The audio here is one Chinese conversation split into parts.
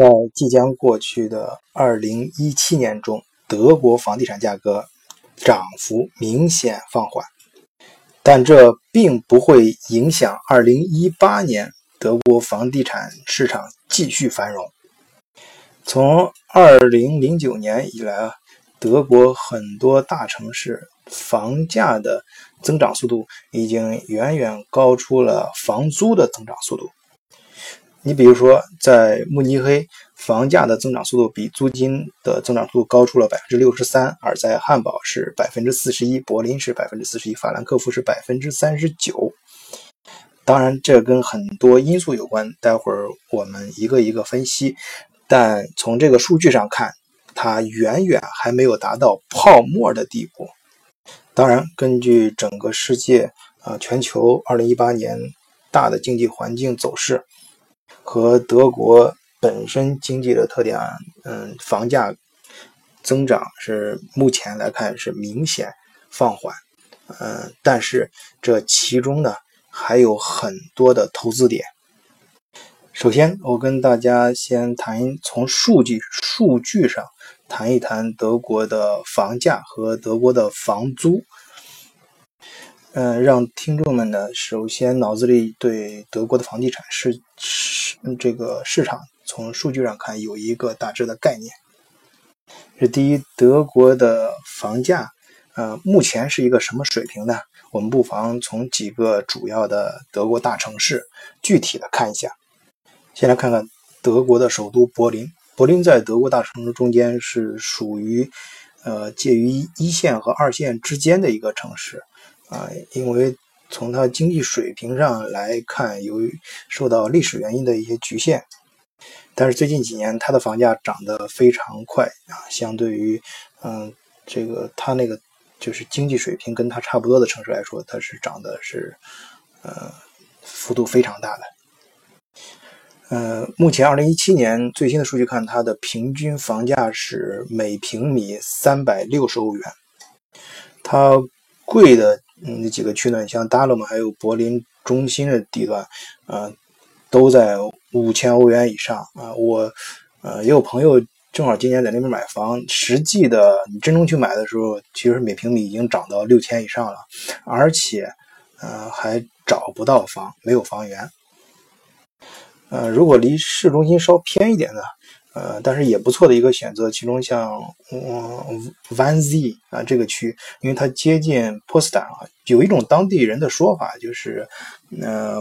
在即将过去的二零一七年中，德国房地产价格涨幅明显放缓，但这并不会影响二零一八年德国房地产市场继续繁荣。从二零零九年以来啊，德国很多大城市房价的增长速度已经远远高出了房租的增长速度。你比如说，在慕尼黑，房价的增长速度比租金的增长速度高出了百分之六十三；而在汉堡是百分之四十一，柏林是百分之四十一，法兰克福是百分之三十九。当然，这跟很多因素有关，待会儿我们一个一个分析。但从这个数据上看，它远远还没有达到泡沫的地步。当然，根据整个世界啊，全球二零一八年大的经济环境走势。和德国本身经济的特点，嗯，房价增长是目前来看是明显放缓，嗯，但是这其中呢还有很多的投资点。首先，我跟大家先谈从数据数据上谈一谈德国的房价和德国的房租。嗯，让听众们呢，首先脑子里对德国的房地产市市这个市场从数据上看有一个大致的概念。这第一，德国的房价，呃，目前是一个什么水平呢？我们不妨从几个主要的德国大城市具体的看一下。先来看看德国的首都柏林。柏林在德国大城市中间是属于，呃，介于一线和二线之间的一个城市。啊，因为从它经济水平上来看，由于受到历史原因的一些局限，但是最近几年它的房价涨得非常快啊，相对于嗯这个它那个就是经济水平跟它差不多的城市来说，它是涨的是呃幅度非常大的。呃，目前二零一七年最新的数据看，它的平均房价是每平米三百六十欧元，它贵的。嗯，那几个区呢，像达勒姆还有柏林中心的地段，啊，都在五千欧元以上啊。我呃也有朋友正好今年在那边买房，实际的你真正去买的时候，其实每平米已经涨到六千以上了，而且呃还找不到房，没有房源。呃，如果离市中心稍偏一点的。呃，但是也不错的一个选择。其中像嗯 Van Z 啊这个区，因为它接近波斯坦啊，有一种当地人的说法就是，呃，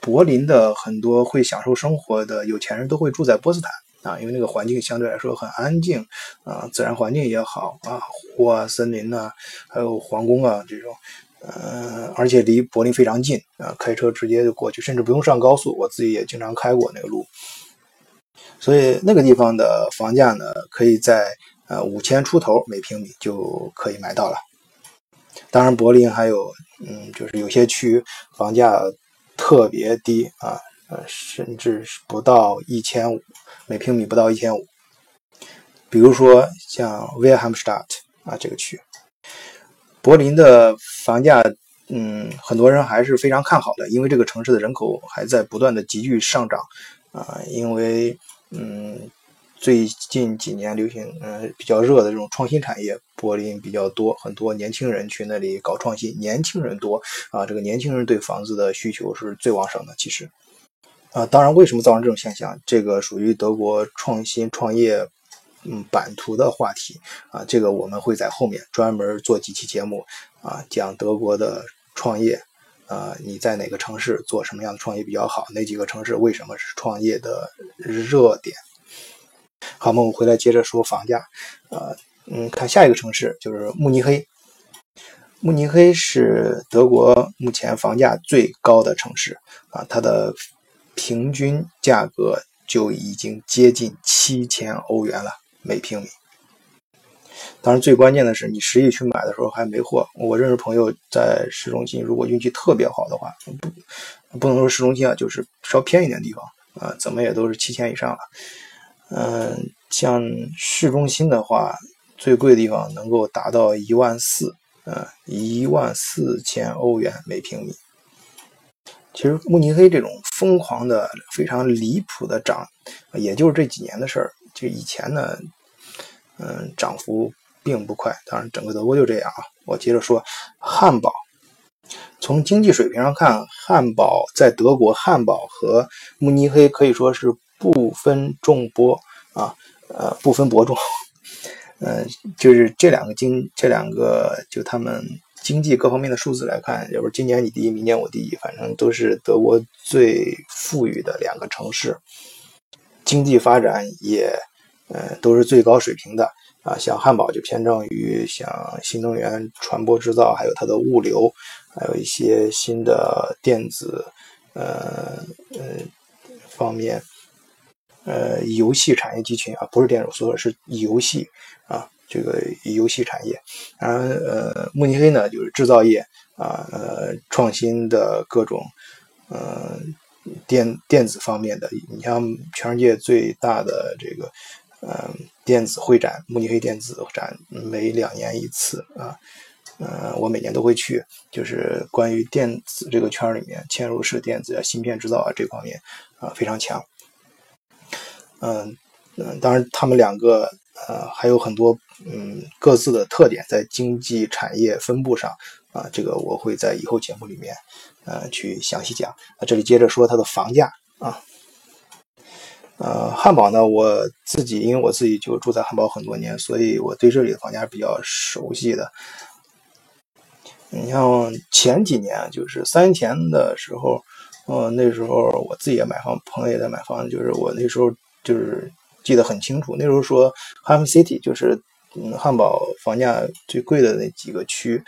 柏林的很多会享受生活的有钱人都会住在波斯坦啊，因为那个环境相对来说很安静啊，自然环境也好啊，湖啊、森林呐，还有皇宫啊这种，呃，而且离柏林非常近啊，开车直接就过去，甚至不用上高速。我自己也经常开过那个路。所以那个地方的房价呢，可以在呃五千出头每平米就可以买到了。当然，柏林还有嗯，就是有些区房价特别低啊，呃，甚至是不到一千五每平米，不到一千五。比如说像 w i l h e m s t a d t 啊这个区，柏林的房价嗯，很多人还是非常看好的，因为这个城市的人口还在不断的急剧上涨啊，因为。嗯，最近几年流行嗯比较热的这种创新产业，柏林比较多，很多年轻人去那里搞创新，年轻人多啊，这个年轻人对房子的需求是最旺盛的。其实啊，当然为什么造成这种现象，这个属于德国创新创业嗯版图的话题啊，这个我们会在后面专门做几期节目啊，讲德国的创业。呃，你在哪个城市做什么样的创业比较好？哪几个城市为什么是创业的热点？好，我们回来接着说房价。呃，嗯，看下一个城市就是慕尼黑。慕尼黑是德国目前房价最高的城市啊，它的平均价格就已经接近七千欧元了每平米。当然，最关键的是，你实际去买的时候还没货。我认识朋友在市中心，如果运气特别好的话，不不能说市中心啊，就是稍偏一点地方啊，怎么也都是七千以上了。嗯，像市中心的话，最贵的地方能够达到一万四，呃，一万四千欧元每平米。其实慕尼黑这种疯狂的、非常离谱的涨，也就是这几年的事儿。就以前呢，嗯，涨幅并不快。当然，整个德国就这样啊。我接着说，汉堡。从经济水平上看，汉堡在德国，汉堡和慕尼黑可以说是不分众伯啊，呃，不分伯仲。嗯，就是这两个经，这两个就他们经济各方面的数字来看，要不是今年你第一，明年我第一，反正都是德国最富裕的两个城市，经济发展也，呃，都是最高水平的啊。像汉堡就偏重于像新能源船舶制造，还有它的物流，还有一些新的电子，呃呃方面。呃，游戏产业集群啊，不是电子，说的是游戏啊，这个游戏产业。当然，呃，慕尼黑呢，就是制造业啊，呃，创新的各种，呃，电电子方面的。你像全世界最大的这个，呃，电子会展——慕尼黑电子展，每两年一次啊，呃，我每年都会去，就是关于电子这个圈里面，嵌入式电子啊、芯片制造啊这方面啊非常强。嗯嗯，当然，他们两个呃还有很多嗯各自的特点在经济产业分布上啊，这个我会在以后节目里面呃去详细讲。那这里接着说它的房价啊，呃，汉堡呢，我自己因为我自己就住在汉堡很多年，所以我对这里的房价比较熟悉的。你像前几年，就是三年前的时候，呃，那时候我自己也买房，朋友也在买房，就是我那时候。就是记得很清楚，那时候说 h a m City 就是嗯汉堡房价最贵的那几个区，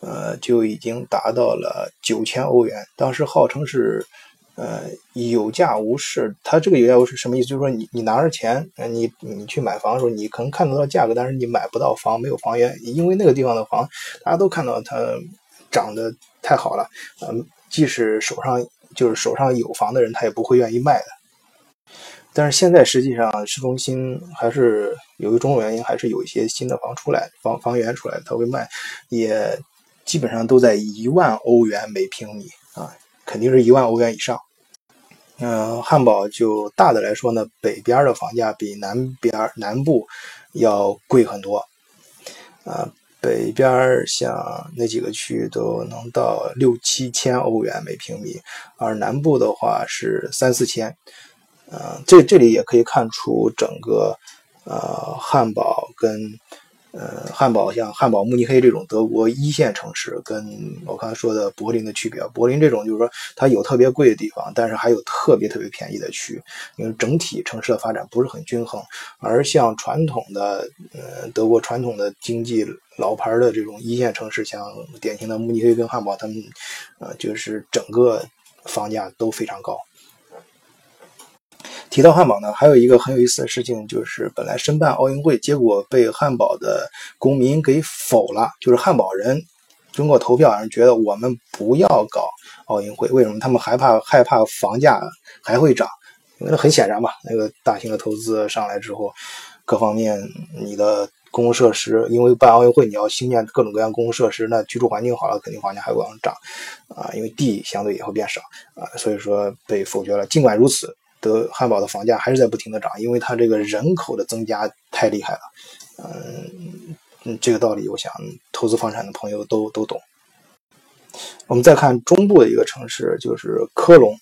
呃就已经达到了九千欧元。当时号称是呃有价无市，它这个有价无市什么意思？就是说你你拿着钱，你你去买房的时候，你可能看得到价格，但是你买不到房，没有房源，因为那个地方的房大家都看到它涨得太好了，嗯，即使手上就是手上有房的人，他也不会愿意卖的。但是现在实际上市中心还是由于种种原因，还是有一些新的房出来，房房源出来，他会卖，也基本上都在一万欧元每平米啊，肯定是一万欧元以上。嗯，汉堡就大的来说呢，北边的房价比南边南部要贵很多，啊，北边像那几个区都能到六七千欧元每平米，而南部的话是三四千。呃，这这里也可以看出整个呃汉堡跟呃汉堡像汉堡慕尼黑这种德国一线城市，跟我刚才说的柏林的区别。柏林这种就是说它有特别贵的地方，但是还有特别特别便宜的区，因为整体城市的发展不是很均衡。而像传统的呃德国传统的经济老牌的这种一线城市，像典型的慕尼黑跟汉堡，他们呃就是整个房价都非常高。提到汉堡呢，还有一个很有意思的事情，就是本来申办奥运会，结果被汉堡的公民给否了。就是汉堡人通过投票，觉得我们不要搞奥运会。为什么？他们害怕害怕房价还会涨，因为很显然嘛，那个大型的投资上来之后，各方面你的公共设施，因为办奥运会你要兴建各种各样公共设施，那居住环境好了，肯定房价还会往上涨啊，因为地相对也会变少啊，所以说被否决了。尽管如此。德汉堡的房价还是在不停的涨，因为它这个人口的增加太厉害了。嗯，这个道理，我想投资房产的朋友都都懂。我们再看中部的一个城市，就是科隆。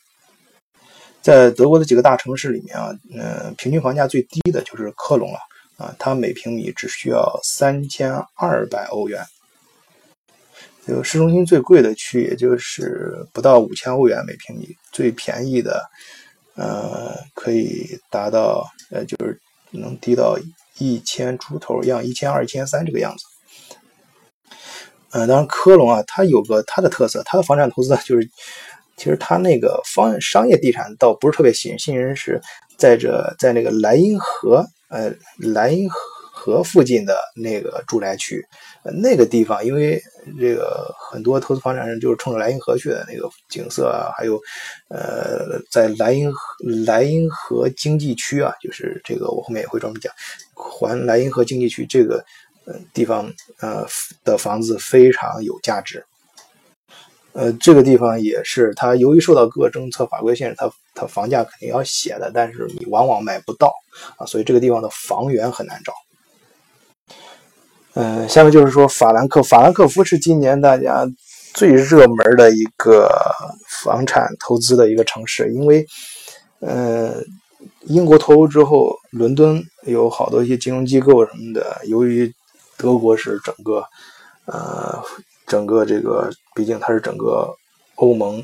在德国的几个大城市里面啊，嗯，平均房价最低的就是科隆了啊，它每平米只需要三千二百欧元。这个市中心最贵的区，也就是不到五千欧元每平米，最便宜的。呃，可以达到呃，就是能低到一千出头，样一千二、一千三这个样子。嗯，当然科隆啊，它有个它的特色，它的房产投资呢，就是其实它那个方商业地产倒不是特别吸引，吸引人是在这在那个莱茵河呃莱茵河。河附近的那个住宅区，那个地方，因为这个很多投资房产人就是冲着莱茵河去的，那个景色啊，还有，呃，在莱茵河莱茵河经济区啊，就是这个我后面也会专门讲，环莱茵河经济区这个地方呃的房子非常有价值。呃，这个地方也是，它由于受到各个政策法规限制，它它房价肯定要写的，但是你往往买不到啊，所以这个地方的房源很难找。嗯，下面就是说法兰克，法兰克福是今年大家最热门的一个房产投资的一个城市，因为，呃，英国脱欧之后，伦敦有好多一些金融机构什么的，由于德国是整个，呃。整个这个，毕竟它是整个欧盟，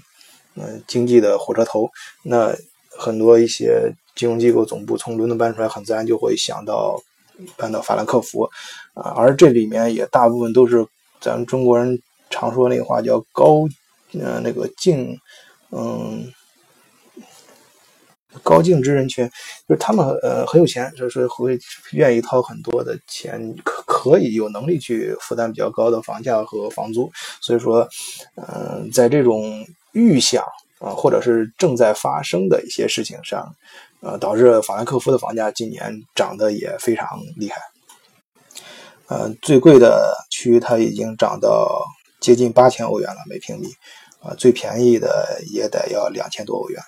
嗯，经济的火车头。那很多一些金融机构总部从伦敦搬出来，很自然就会想到搬到法兰克福，啊，而这里面也大部分都是咱们中国人常说那个话叫高，呃，那个净，嗯。高净值人群，就是他们呃很有钱，就是会愿意掏很多的钱，可可以有能力去负担比较高的房价和房租。所以说，嗯，在这种预想啊，或者是正在发生的一些事情上，呃，导致法兰克福的房价今年涨得也非常厉害。呃，最贵的区它已经涨到接近八千欧元了每平米，啊，最便宜的也得要两千多欧元。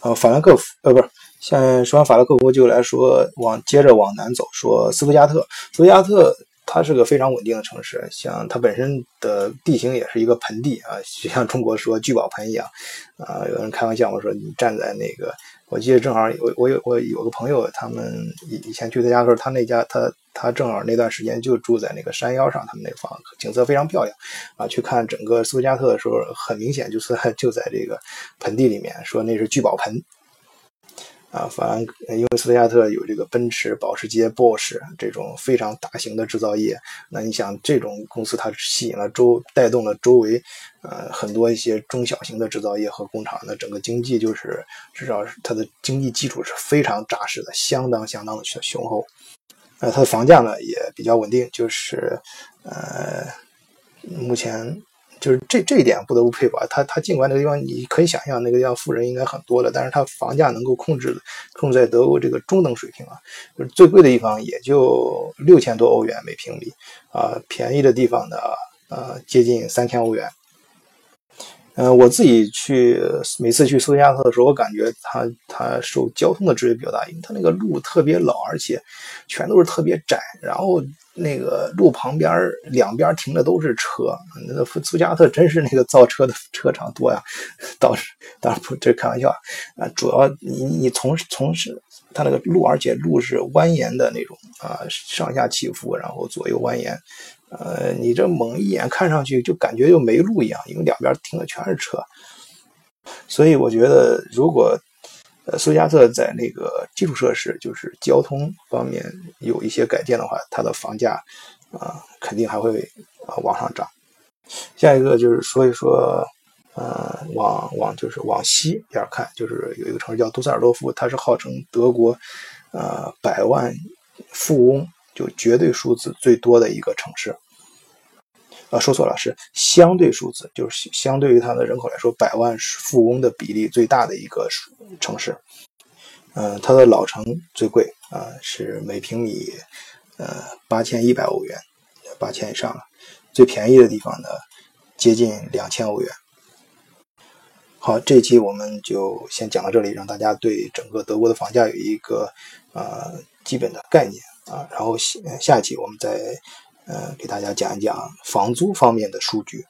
呃，法兰克福，呃，不是，现在说完法兰克福就来说，往接着往南走，说斯图加特。斯图加特它是个非常稳定的城市，像它本身的地形也是一个盆地啊，就像中国说聚宝盆一样啊。有人开玩笑，我说你站在那个。我记得正好我我有我有个朋友，他们以以前去他家的时候，他那家他他正好那段时间就住在那个山腰上，他们那房景色非常漂亮啊。去看整个斯图加特的时候，很明显就是就在这个盆地里面，说那是聚宝盆。啊，法兰，因为斯图加特有这个奔驰、保时捷、Bosch 这种非常大型的制造业，那你想这种公司它吸引了周，带动了周围，呃，很多一些中小型的制造业和工厂，那整个经济就是至少是它的经济基础是非常扎实的，相当相当的雄厚。呃，它的房价呢也比较稳定，就是呃，目前。就是这这一点不得不佩服啊！他他尽管那个地方你可以想象那个地方富人应该很多的，但是他房价能够控制控制在德国这个中等水平啊，就是最贵的地方也就六千多欧元每平米啊，便宜的地方呢呃接近三千欧元。嗯，我自己去每次去苏加特的时候，我感觉它它受交通的制约比较大，因为它那个路特别老，而且全都是特别窄，然后那个路旁边两边停的都是车。那个斯图加特真是那个造车的车厂多呀，倒是当然不这开玩笑啊，主要你你从从事它那个路，而且路是蜿蜒的那种啊，上下起伏，然后左右蜿蜒。呃，你这猛一眼看上去就感觉就没路一样，因为两边停的全是车，所以我觉得如果呃苏加特在那个基础设施，就是交通方面有一些改变的话，它的房价啊肯定还会啊往上涨。下一个就是说一说，呃，往往就是往西边看，就是有一个城市叫杜塞尔多夫，它是号称德国呃百万富翁。就绝对数字最多的一个城市，啊，说错了，是相对数字，就是相对于它的人口来说，百万富翁的比例最大的一个城市。嗯，它的老城最贵啊，是每平米呃八千一百欧元，八千以上了。最便宜的地方呢，接近两千欧元。好，这期我们就先讲到这里，让大家对整个德国的房价有一个呃基本的概念。啊，然后下下一期我们再呃给大家讲一讲房租方面的数据。